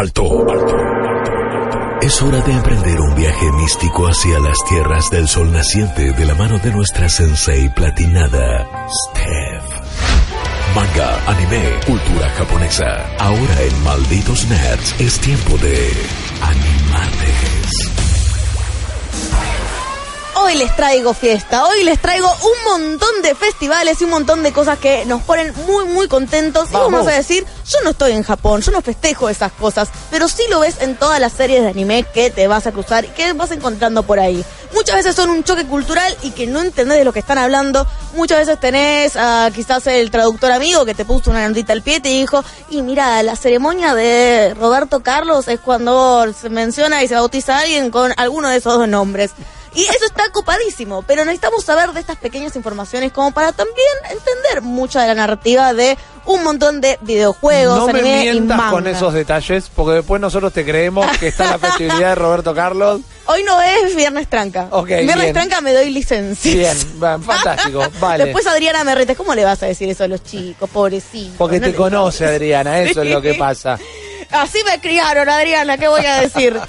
Alto, alto. Es hora de emprender un viaje místico hacia las tierras del sol naciente de la mano de nuestra sensei platinada, Steph. Manga, anime, cultura japonesa. Ahora en Malditos Nerds es tiempo de Hoy les traigo fiesta, hoy les traigo un montón de festivales y un montón de cosas que nos ponen muy muy contentos. Y vamos a decir, yo no estoy en Japón, yo no festejo esas cosas, pero sí lo ves en todas las series de anime que te vas a cruzar y que vas encontrando por ahí. Muchas veces son un choque cultural y que no entendés de lo que están hablando. Muchas veces tenés a quizás el traductor amigo que te puso una notita al pie y te dijo, y mira, la ceremonia de Roberto Carlos es cuando se menciona y se bautiza a alguien con alguno de esos dos nombres. Y eso está copadísimo, pero necesitamos saber de estas pequeñas informaciones como para también entender mucha de la narrativa de un montón de videojuegos, No me anime y mientas manga. con esos detalles, porque después nosotros te creemos que está la festividad de Roberto Carlos. Hoy no es Viernes Tranca. Ok, Viernes bien. Tranca me doy licencia. Bien, fantástico, vale. Después Adriana me reta, ¿cómo le vas a decir eso a los chicos, pobrecitos? Porque No te conoce, Adriana, eso es lo que pasa. Así me criaron, Adriana, ¿qué voy a decir?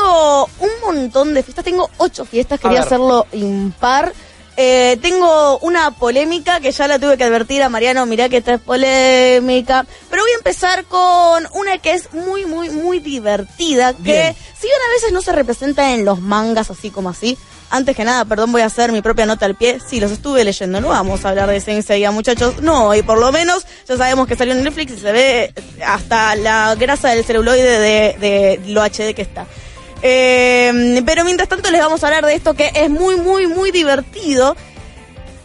Tengo un montón de fiestas, tengo ocho fiestas, quería hacerlo impar. Eh, tengo una polémica que ya la tuve que advertir a Mariano, mirá que esta es polémica. Pero voy a empezar con una que es muy, muy, muy divertida, que Bien. si bien a veces no se representa en los mangas así como así, antes que nada, perdón, voy a hacer mi propia nota al pie. Sí, los estuve leyendo. No vamos a hablar de ese enseguida, muchachos. No, y por lo menos ya sabemos que salió en Netflix y se ve hasta la grasa del celuloide de, de lo HD que está. Eh, pero mientras tanto les vamos a hablar de esto que es muy, muy, muy divertido.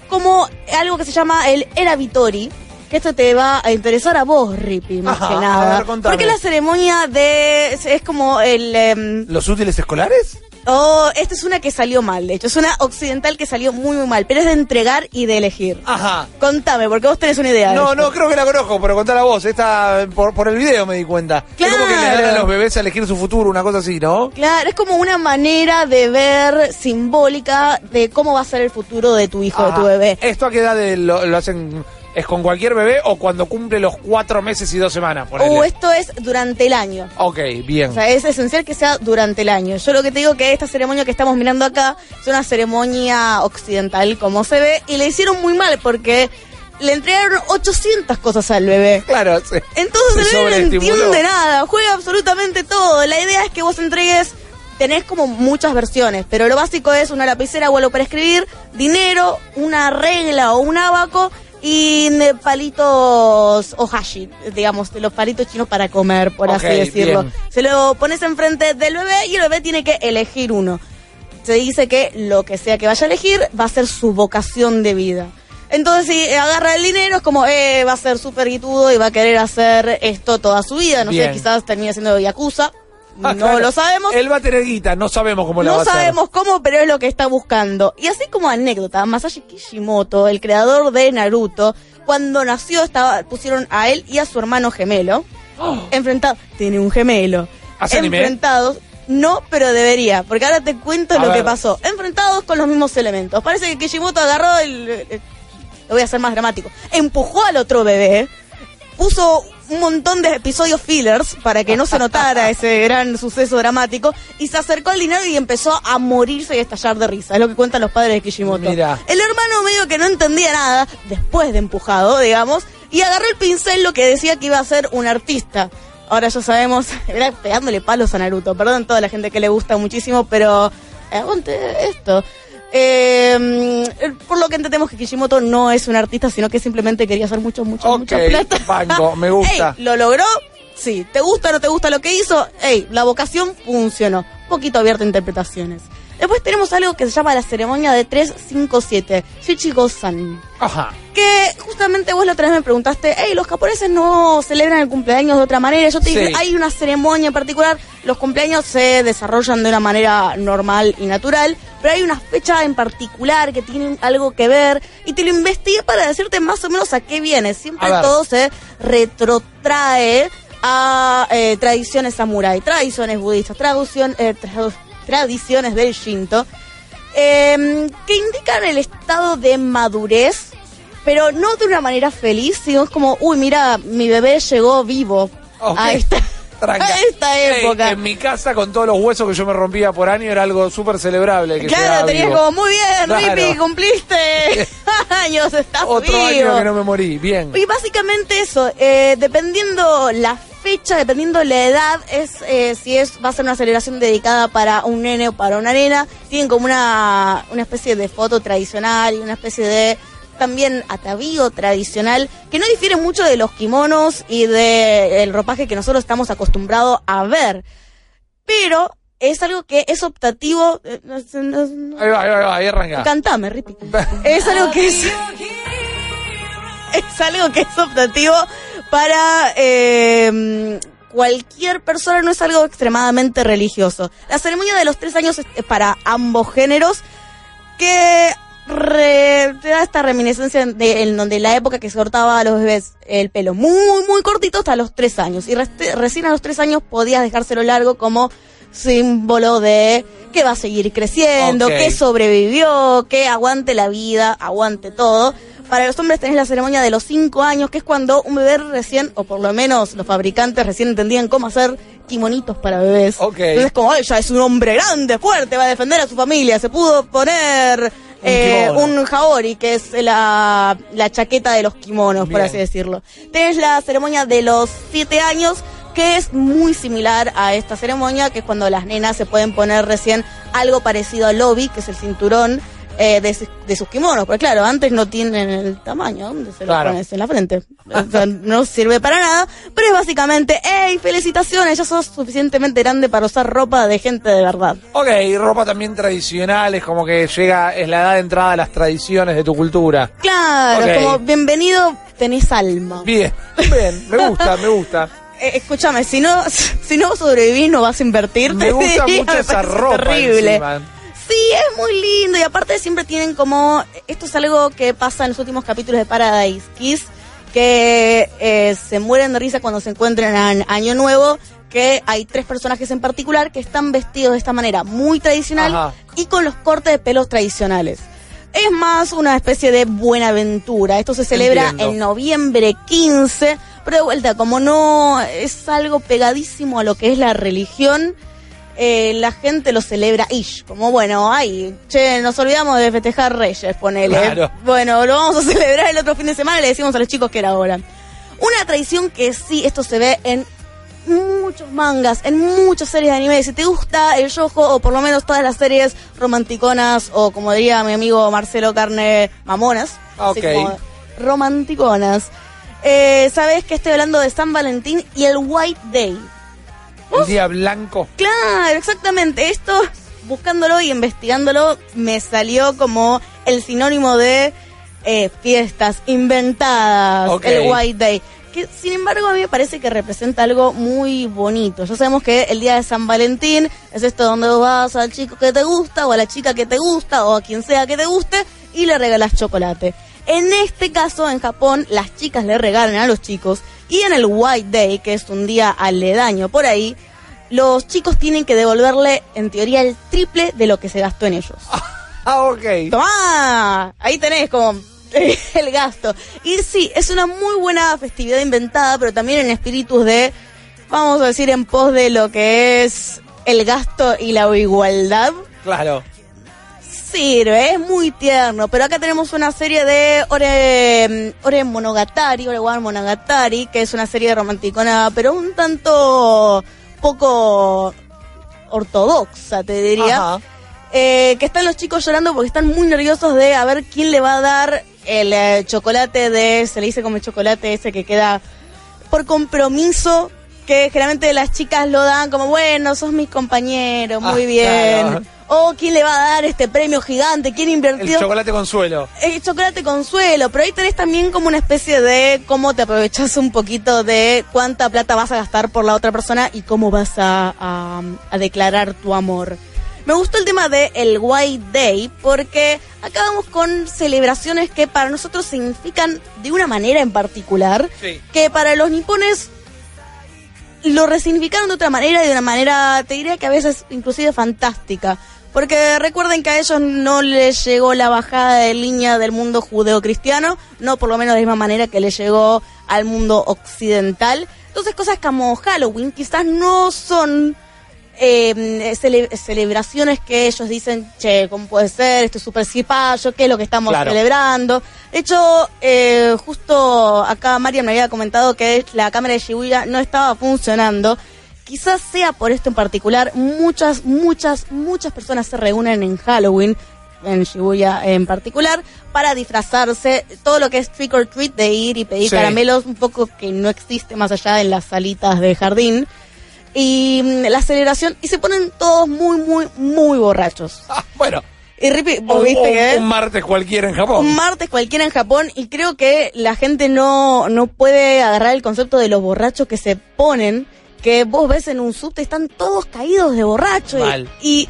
Como algo que se llama el Era Vitori. Que esto te va a interesar a vos, Rippy, más Ajá, que nada. ver. Porque la ceremonia de... es como el... em, ¿Los útiles escolares? Oh, esta es una que salió mal, de hecho. Es una occidental que salió muy, muy mal. Pero es de entregar y de elegir. Ajá. Contame, porque vos tenés una idea. de No, no, creo que la conozco, pero contá la voz. Esta, por, por el video me di cuenta. Es como que le dan a Claro. los bebés a elegir su futuro, una cosa así, ¿no? Claro, es como una manera de ver simbólica de cómo va a ser el futuro de tu hijo, de Ajá. tu bebé. ¿Esto a qué edad de- lo, lo hacen? ¿Es con cualquier bebé o cuando cumple los cuatro meses y dos semanas? O esto es durante el año. Ok, bien. O sea, es esencial que sea durante el año. Yo lo que te digo que esta ceremonia que estamos mirando acá es una ceremonia occidental, como se ve, y le hicieron muy mal porque le entregaron 800 cosas al bebé. claro, sí. Entonces Se el bebé no entiende nada, juega absolutamente todo. La idea es que vos entregues, tenés como muchas versiones, pero lo básico es una lapicera o algo para escribir, dinero, una regla o un abaco y palitos o hashi, digamos, los palitos chinos para comer, por así decirlo. bien. Se lo pones enfrente del bebé y el bebé tiene que elegir uno. Se dice que lo que sea que vaya a elegir va a ser su vocación de vida. Entonces, si agarra el dinero, es como, eh, va a ser súper guitudo y va a querer hacer esto toda su vida. No Bien. sé, quizás termine siendo Yakuza. Ah, no claro. lo sabemos. Él va a tener guita, no sabemos cómo la va No a hacer. sabemos cómo, pero es lo que está buscando. Y así como anécdota, Masashi Kishimoto, el creador de Naruto, cuando nació estaba, pusieron a él y a su hermano gemelo enfrentados. Tiene un gemelo. ¿Hace anime? enfrentados. No, pero debería, porque ahora te cuento A lo ver. que pasó. Enfrentados con los mismos elementos. Parece que Kishimoto agarró el, el- Lo voy a hacer más dramático. Empujó al otro bebé, puso un montón de episodios fillers para que no se notara ese gran suceso dramático y se acercó al dinero y empezó a morirse y a estallar de risa. Es lo que cuentan los padres de Kishimoto. Mira. El hermano medio que no entendía nada, después de empujado, digamos, y agarró el pincel lo que decía que iba a ser un artista. Ahora ya sabemos, era pegándole palos a Naruto. Perdón toda la gente que le gusta muchísimo, pero aguante esto. Eh, por lo que entendemos que Kishimoto no es un artista, sino que simplemente quería hacer mucho, mucho, Ok, mucha plata. me gusta. Ey, ¿Lo logró? Sí. ¿Te gusta o no te gusta lo que hizo? Ey, la vocación funcionó. Un poquito abierta a interpretaciones. Después tenemos algo que se llama la ceremonia de 357, Shichigo-san. Ajá. Que justamente vos la otra vez me preguntaste, hey, los japoneses no celebran el cumpleaños de otra manera. Yo te dije, Sí. hay una ceremonia en particular, los cumpleaños se desarrollan de una manera normal y natural, pero hay una fecha en particular que tiene algo que ver y te lo investigué para decirte más o menos a qué viene. Siempre todo se retrotrae a eh, tradiciones samurái, tradiciones budistas, traducción, eh, tradu- tradiciones del Shinto, eh, que indican el estado de madurez, pero no de una manera feliz, sino es como, uy, mira, mi bebé llegó vivo a esta, a época. en mi casa, con todos los huesos que yo me rompía por año, era algo súper celebrable. Que Claro, tenías vivo. como, muy bien, Claro. Rippy, cumpliste años, estás Otro vivo. año que no me morí. Bien. Y básicamente eso, eh, dependiendo la fecha, dependiendo la edad, es eh, si es va a ser una celebración dedicada para un nene o para una nena. Tienen como una, una especie de foto tradicional y una especie de también atavío tradicional que no difiere mucho de los kimonos y del ropaje que nosotros estamos acostumbrados a ver. Pero es algo que es optativo. eh, no sé, no- no- Ahí va, ahí va, ahí arranca. Cantame, Rippy. Es algo que es. Es algo que es optativo para eh, cualquier persona, no es algo extremadamente religioso. La ceremonia de los tres años es para ambos géneros, que re- te da esta reminiscencia de, en donde la época que se cortaba a los bebés el pelo muy, muy cortito hasta los tres años. Y reste- recién a los tres años podías dejárselo largo como símbolo de que va a seguir creciendo, que sobrevivió, que aguante la vida, aguante todo. Para los hombres tenés la ceremonia de los cinco años, que es cuando un bebé recién, o por lo menos los fabricantes recién entendían cómo hacer kimonitos para bebés. Ok. Entonces como, "Ay, ya es un hombre grande, fuerte, va a defender a su familia, se pudo poner eh, un jaori, que es la, la chaqueta de los kimonos, por así decirlo. Tenés la ceremonia de los siete años, que es muy similar a esta ceremonia, que es cuando las nenas se pueden poner recién algo parecido al lobby, que es el cinturón eh, de, sus- de sus kimonos. Porque claro, antes no tienen el tamaño, ¿dónde se lo Claro. pones? En la frente. O sea, no sirve para nada, pero es básicamente, hey, felicitaciones, ya sos suficientemente grande para usar ropa de gente de verdad. Ok, y ropa también tradicional, es como que llega, es la edad de entrada a las tradiciones de tu cultura. Claro, como bienvenido, tenés alma. Bien, bien, me gusta, me gusta. Eh, escúchame, si no, si no sobrevivís, no vas a invertir. Me gusta diría, mucho me esa ropa Terrible. encima. Sí, es muy lindo y aparte siempre tienen como esto es algo que pasa en los últimos capítulos de Paradise Kiss que eh, se mueren de risa cuando se encuentran en Año Nuevo que hay tres personajes en particular que están vestidos de esta manera muy tradicional Ajá. y con los cortes de pelos tradicionales. Es más una especie de buena aventura. Esto se celebra Entiendo. en noviembre 15, pero de vuelta, como no es algo pegadísimo a lo que es la religión, eh, la gente lo celebra ish, como bueno, ay, che, nos olvidamos de festejar Reyes, ponele. Claro. Bueno, lo vamos a celebrar el otro fin de semana y le decimos a los chicos que era ahora. Una tradición que sí, esto se ve en muchos mangas, en muchas series de anime. Si te gusta el yojo o por lo menos todas las series romanticonas o como diría mi amigo Marcelo Carne, mamonas. Ok. como romanticonas. Eh, Sabes que estoy hablando de San Valentín y el White Day. El día blanco. Claro, exactamente. Esto, buscándolo y investigándolo, me salió como el sinónimo de eh, fiestas inventadas, el White Day. Que sin embargo a mí me parece que representa algo muy bonito. Ya sabemos que el día de San Valentín es esto donde vos vas al chico que te gusta o a la chica que te gusta o a quien sea que te guste y le regalas chocolate. En este caso, en Japón, las chicas le regalan a los chicos y en el White Day, que es un día aledaño por ahí, los chicos tienen que devolverle, en teoría, el triple de lo que se gastó en ellos. Ah, ok. ¡Tomá! Ahí tenés como el gasto. Y sí, es una muy buena festividad inventada, pero también en espíritus de, vamos a decir, en pos de lo que es el gasto y la igualdad. Claro. Sirve, es muy tierno, pero acá tenemos una serie de Ore, Ore Monogatari, Ore One Monogatari, que es una serie romanticona, pero un tanto poco ortodoxa, te diría. Eh, que están los chicos llorando porque están muy nerviosos de a ver quién le va a dar el eh, chocolate de, se le dice como el chocolate ese que queda por compromiso que generalmente las chicas lo dan como, bueno, sos mi compañero, muy Ah, bien. claro. O quién le va a dar este premio gigante, quién El invirtió. chocolate consuelo. El chocolate consuelo, pero ahí tenés también como una especie de cómo te aprovechas un poquito de cuánta plata vas a gastar por la otra persona y cómo vas a, a- a declarar tu amor. Me gustó el tema de el White Day porque acá vamos con celebraciones que para nosotros significan de una manera en particular, Sí. que para los nipones lo resignificaron de otra manera y de una manera, te diría que a veces inclusive fantástica. Porque recuerden que a ellos no les llegó la bajada de línea del mundo judeocristiano, no por lo menos de la misma manera que les llegó al mundo occidental. Entonces cosas como Halloween quizás no son eh, cele- celebraciones que ellos dicen, che, ¿cómo puede ser? Esto es súper cipayo, ¿qué es lo que estamos Claro. celebrando? De hecho, eh, justo acá Mariam me había comentado que la cámara de Shibuya no estaba funcionando. Quizás sea por esto en particular, muchas, muchas, muchas personas se reúnen en Halloween, en Shibuya en particular, para disfrazarse, todo lo que es trick or treat, de ir y pedir Sí. caramelos, un poco que no existe más allá en las salitas de jardín y mm, la celebración y se ponen todos muy muy muy borrachos. Ah, bueno, Y Rippy, vos un, viste un- que un martes cualquiera en Japón. un martes cualquiera en Japón y creo que la gente no no puede agarrar el concepto de los borrachos que se ponen que vos ves en un subte están todos caídos de borracho y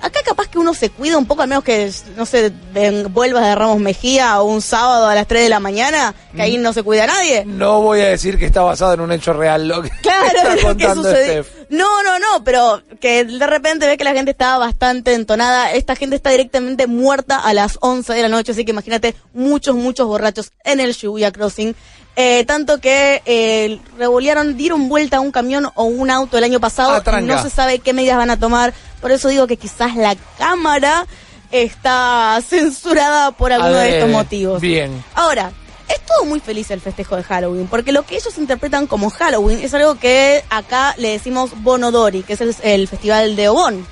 acá capaz que uno se cuida un poco, al menos que, no sé, ven- vuelvas de Ramos Mejía o un sábado a las 3 de la mañana, que Mm. ahí no se cuida nadie. No voy a decir que está basado en un hecho real lo que Claro, está que contando sucedió. Steph. No, no, no, pero que de repente ve que la gente está bastante entonada. Esta gente está directamente muerta a las 11 de la noche, así que imagínate muchos, muchos borrachos en el Shibuya Crossing. Eh, tanto que eh, revolearon, dieron vuelta a un camión o un auto el año pasado Ah, no se sabe qué medidas van a tomar. Por eso digo que quizás la cámara está censurada por alguno de estos motivos. Bien. Ahora, es todo muy feliz el festejo de Halloween, porque lo que ellos interpretan como Halloween es algo que acá le decimos Bonodori, que es el, el festival de Obon.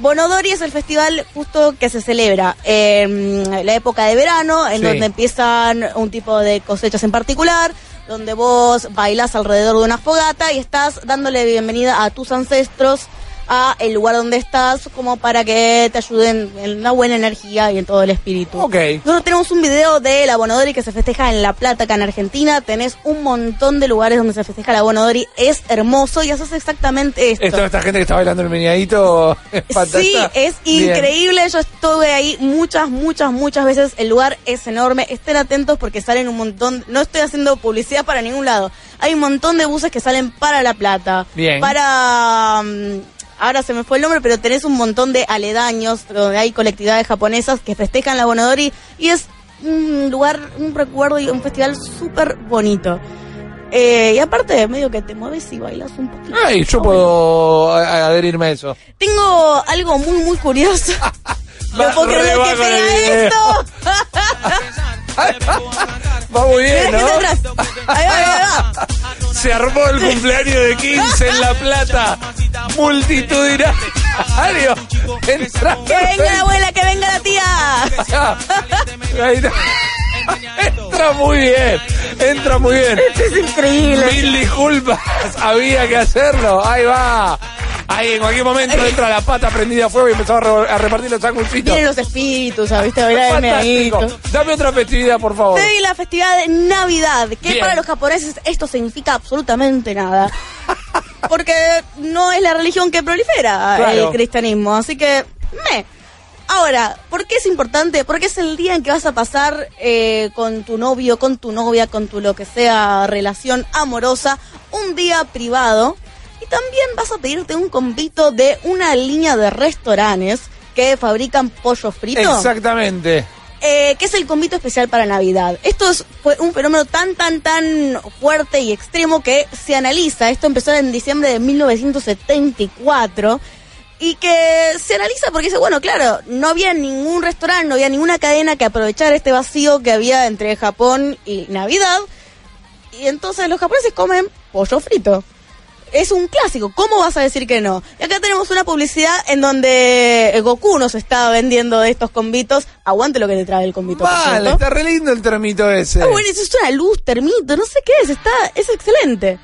Bonodori es el festival justo que se celebra en la época de verano, en Sí. donde empiezan un tipo de cosechas en particular, donde vos bailás alrededor de una fogata y estás dándole bienvenida a tus ancestros a el lugar donde estás como para que te ayuden en la buena energía y en todo el espíritu. Ok. Nosotros tenemos un video de la Bonodori que se festeja en La Plata, acá en Argentina. Tenés un montón de lugares donde se festeja la Bonodori. Es hermoso y haces exactamente esto. Esto, esta gente que está bailando el meñadito es Sí, es Bien. increíble. Yo estuve ahí muchas, muchas, muchas veces. El lugar es enorme. Estén atentos porque salen un montón. No estoy haciendo publicidad para ningún lado. Hay un montón de buses que salen para La Plata. Bien. Para. mm, ahora se me fue el nombre, pero tenés un montón de aledaños donde hay colectividades japonesas que festejan la Bonodori. Y es un lugar, un recuerdo y un festival súper bonito. Eh, y aparte, medio que te mueves y bailas un poquito. Ay, yo puedo a- adherirme a eso. Tengo algo muy, muy curioso. No puedo creer que pega esto. Va muy bien, ¿no? va, ahí va. Se armó el cumpleaños de 15 en La Plata. Multitudinario. Entra. Que venga la abuela, que venga la tía. Entra muy bien. Entra muy bien. Es increíble. Mil disculpas. Había que hacerlo. Ahí va. Ahí en cualquier momento entra la pata prendida a fuego y empezaba a re- a repartir los sanguchitos. Vienen los espíritus, ¿viste? Fantástico. Dame otra festividad, por favor. Te doy la festividad de Navidad, que Bien. para los japoneses esto significa absolutamente nada. Porque no es la religión que prolifera Claro. el cristianismo, así que me. Ahora, ¿por qué es importante? Porque es el día en que vas a pasar eh, con tu novio, con tu novia, con tu lo que sea relación amorosa, un día privado. También vas a pedirte un convito de una línea de restaurantes que fabrican pollo frito. Exactamente. Eh, que es el convito especial para Navidad. Esto es, fue un fenómeno tan, tan, tan fuerte y extremo que se analiza. Esto empezó en diciembre de 1974 y que se analiza porque dice, bueno, claro, no había ningún restaurante, no había ninguna cadena que aprovechar este vacío que había entre Japón y Navidad. Y entonces los japoneses comen pollo frito. Es un clásico, ¿cómo vas a decir que no? Y acá tenemos una publicidad en donde Goku nos está vendiendo de estos convitos. Aguante lo que te trae el convito. Vale, está re lindo el termito ese. Ah, bueno, eso es una luz, termito, no sé qué es, está, es excelente.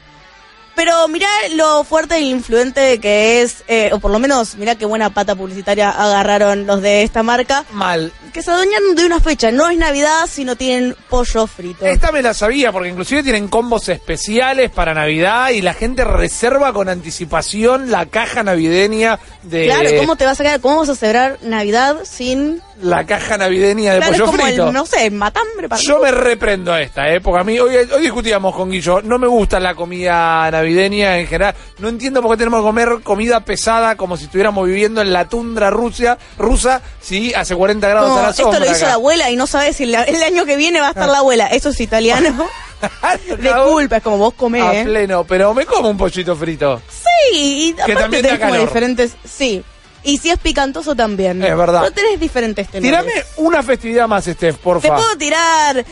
Pero mirá lo fuerte e influente que es, eh, o por lo menos mirá qué buena pata publicitaria agarraron los de esta marca, Mal. que se adueñaron de una fecha. No es Navidad, sino tienen pollo frito. Esta me la sabía porque inclusive tienen combos especiales para Navidad y la gente reserva con anticipación la caja navideña de Claro, ¿cómo te vas a quedar? ¿Cómo vas a celebrar Navidad sin... la caja navideña de Claro, es pollo como frito. el, no sé, matambre para Yo me reprendo a esta, ¿eh? porque a mí, hoy, hoy discutíamos con Guillo, no me gusta la comida navideña en general, no entiendo por qué tenemos que comer comida pesada como si estuviéramos viviendo en la tundra Rusia, rusa, sí, hace 40 grados Como, a la esto sombra. lo hizo acá. la abuela y no sabes si la- el año que viene va a estar la abuela. Eso es italiano. De culpa, es como vos A comés. ¿eh? pleno, pero me como un pollito frito. Sí, y aparte también tenés como diferentes... Sí, y si es picantoso también. Es verdad. Pero tenés diferentes tenores. Tirame una festividad más, Steph, Te porfa. puedo tirar...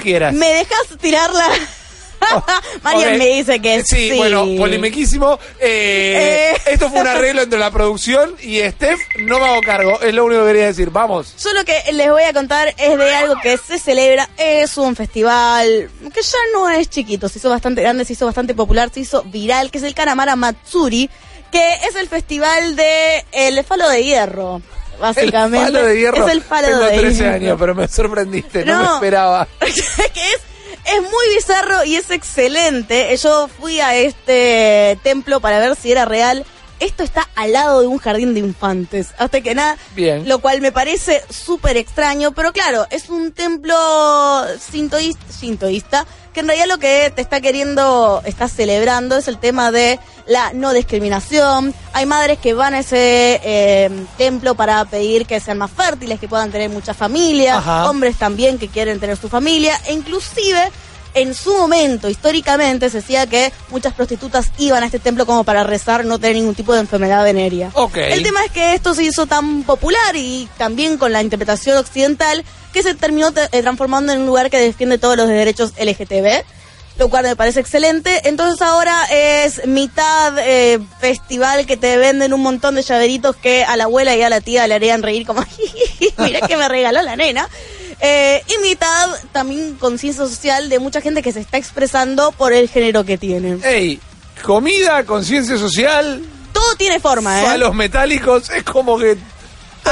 Quieras. ¿me dejas tirarla? Marian Ok. me dice que sí. Sí, bueno, polimiquísimo. Eh, Eh. Esto fue un arreglo entre la producción y Steph. No me hago cargo, es lo único que quería decir. Vamos. Yo lo que les voy a contar es de algo que se celebra, es un festival que ya no es chiquito, se hizo bastante grande, se hizo bastante popular, se hizo viral, que es el Kanamara Matsuri, que es el festival de el falo de hierro, básicamente. El palo de hierro. Es el palo Tengo de 13 hierro. años, pero me sorprendiste, no, me No. esperaba. que es, es muy bizarro y es excelente. Yo fui a este templo para ver si era real. Esto está al lado de un jardín de infantes. Hasta que nada. Bien. Lo cual me parece súper extraño. Pero claro, es un templo sintoísta, sintoísta que en realidad lo que te está queriendo, está celebrando es el tema de la no discriminación. Hay madres que van a ese eh, templo para pedir que sean más fértiles, que puedan tener mucha familia. Ajá. Hombres también que quieren tener su familia. E inclusive, en su momento, históricamente, se decía que muchas prostitutas iban a este templo como para rezar, no tener ningún tipo de enfermedad venérea. Ok. El tema es que esto se hizo tan popular y también con la interpretación occidental que se terminó te- eh, transformando en un lugar que defiende todos los derechos LGTB, lo cual me parece excelente. Entonces ahora es mitad eh, festival que te venden un montón de llaveritos que a la abuela y a la tía le harían reír como, mira que me regaló la nena. Eh, y mitad también conciencia social de mucha gente que se está expresando por el género que tiene. Ey, comida, conciencia social, Todo tiene forma, ¿eh? palos metálicos, es como que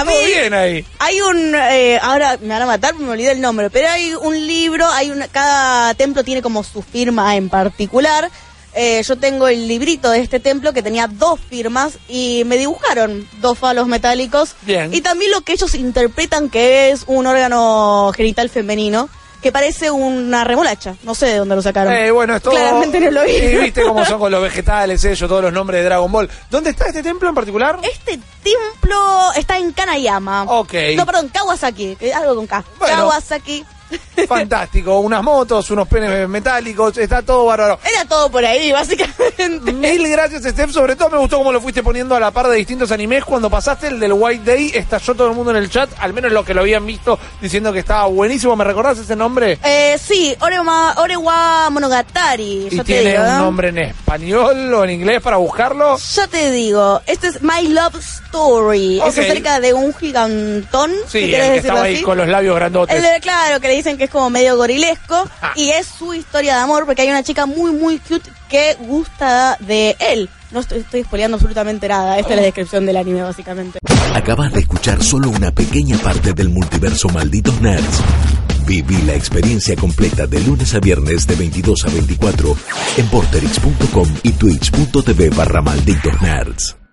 A mí- bien ahí. Hay un, eh, ahora me van a matar, me olvidé el nombre, pero hay un libro, hay una, cada templo tiene como su firma en particular. Eh, yo tengo el librito de este templo que tenía dos firmas y me dibujaron dos falos metálicos. Bien. Y también lo que ellos interpretan que es un órgano genital femenino que parece una remolacha. No sé de dónde lo sacaron. Eh, bueno, es todo. Claramente no lo vi. Y viste cómo son con los vegetales, ellos, todos los nombres de Dragon Ball. ¿Dónde está este templo en particular? Este templo está en Kanayama. Ok. No, perdón, Kawasaki. que- Algo con K. Bueno. Kawasaki. Fantástico, unas motos, unos penes metálicos, está todo bárbaro. Era todo por ahí, básicamente. Mil gracias, Steph. Sobre todo me gustó cómo lo fuiste poniendo a la par de distintos animes. Cuando pasaste el del White Day, estalló todo el mundo en el chat, al menos los que lo habían visto, diciendo que estaba buenísimo. ¿Me recordás ese nombre? Eh, sí, Orema, Orewa Monogatari. Y te tiene digo. un nombre en español o en inglés para buscarlo. Ya te digo, este es My Love Story. Es acerca de un gigantón. Sí, el que estaba ahí con los labios grandotes. El claro, que le dicen que es como medio gorilesco. Y es su historia de amor porque hay una chica muy, muy cute que gusta de él. No estoy, estoy spoileando absolutamente nada. Esta es la descripción del anime, básicamente. Acabas de escuchar solo una pequeña parte del multiverso Malditos Nerds. Viví la experiencia completa de lunes a viernes de 22 a 24 en porterix.com y twitch.tv barra Malditos Nerds.